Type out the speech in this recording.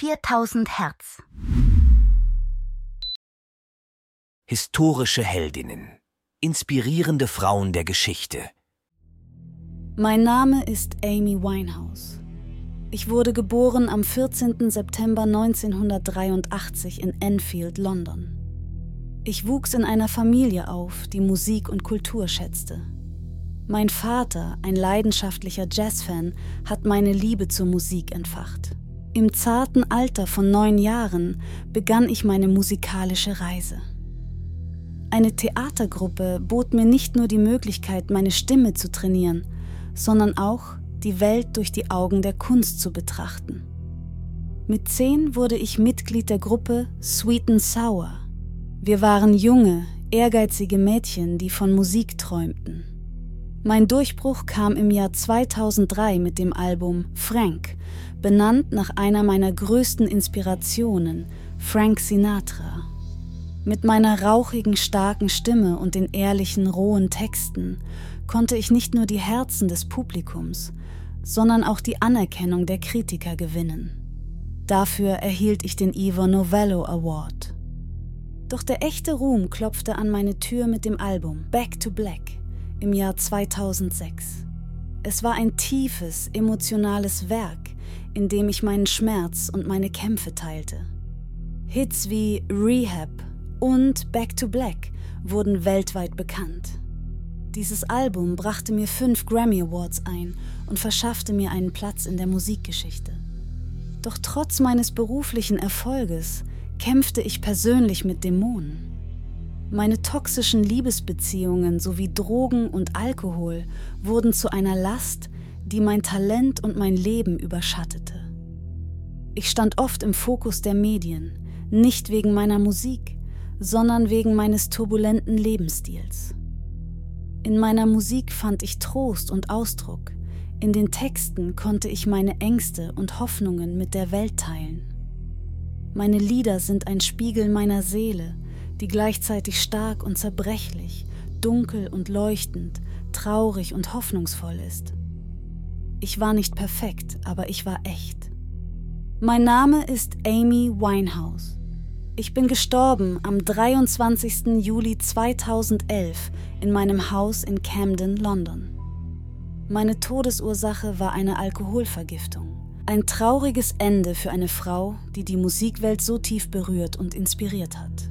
4000 Hertz. Historische Heldinnen. Inspirierende Frauen der Geschichte. Mein Name ist Amy Winehouse. Ich wurde geboren am 14. September 1983 in Enfield, London. Ich wuchs in einer Familie auf, die Musik und Kultur schätzte. Mein Vater, ein leidenschaftlicher Jazzfan, hat meine Liebe zur Musik entfacht. Im zarten Alter von neun Jahren begann ich meine musikalische Reise. Eine Theatergruppe bot mir nicht nur die Möglichkeit, meine Stimme zu trainieren, sondern auch die Welt durch die Augen der Kunst zu betrachten. Mit zehn wurde ich Mitglied der Gruppe Sweet and Sour. Wir waren junge, ehrgeizige Mädchen, die von Musik träumten. Mein Durchbruch kam im Jahr 2003 mit dem Album Frank, benannt nach einer meiner größten Inspirationen, Frank Sinatra. Mit meiner rauchigen, starken Stimme und den ehrlichen, rohen Texten konnte ich nicht nur die Herzen des Publikums, sondern auch die Anerkennung der Kritiker gewinnen. Dafür erhielt ich den Ivor Novello Award. Doch der echte Ruhm klopfte an meine Tür mit dem Album Back to Black im Jahr 2006. Es war ein tiefes, emotionales Werk, in dem ich meinen Schmerz und meine Kämpfe teilte. Hits wie Rehab und Back to Black wurden weltweit bekannt. Dieses Album brachte mir fünf Grammy Awards ein und verschaffte mir einen Platz in der Musikgeschichte. Doch trotz meines beruflichen Erfolges kämpfte ich persönlich mit Dämonen. Meine toxischen Liebesbeziehungen sowie Drogen und Alkohol wurden zu einer Last, die mein Talent und mein Leben überschattete. Ich stand oft im Fokus der Medien, nicht wegen meiner Musik, sondern wegen meines turbulenten Lebensstils. In meiner Musik fand ich Trost und Ausdruck, in den Texten konnte ich meine Ängste und Hoffnungen mit der Welt teilen. Meine Lieder sind ein Spiegel meiner Seele, die gleichzeitig stark und zerbrechlich, dunkel und leuchtend, traurig und hoffnungsvoll ist. Ich war nicht perfekt, aber ich war echt. Mein Name ist Amy Winehouse. Ich bin gestorben am 23. Juli 2011 in meinem Haus in Camden, London. Meine Todesursache war eine Alkoholvergiftung. Ein trauriges Ende für eine Frau, die die Musikwelt so tief berührt und inspiriert hat.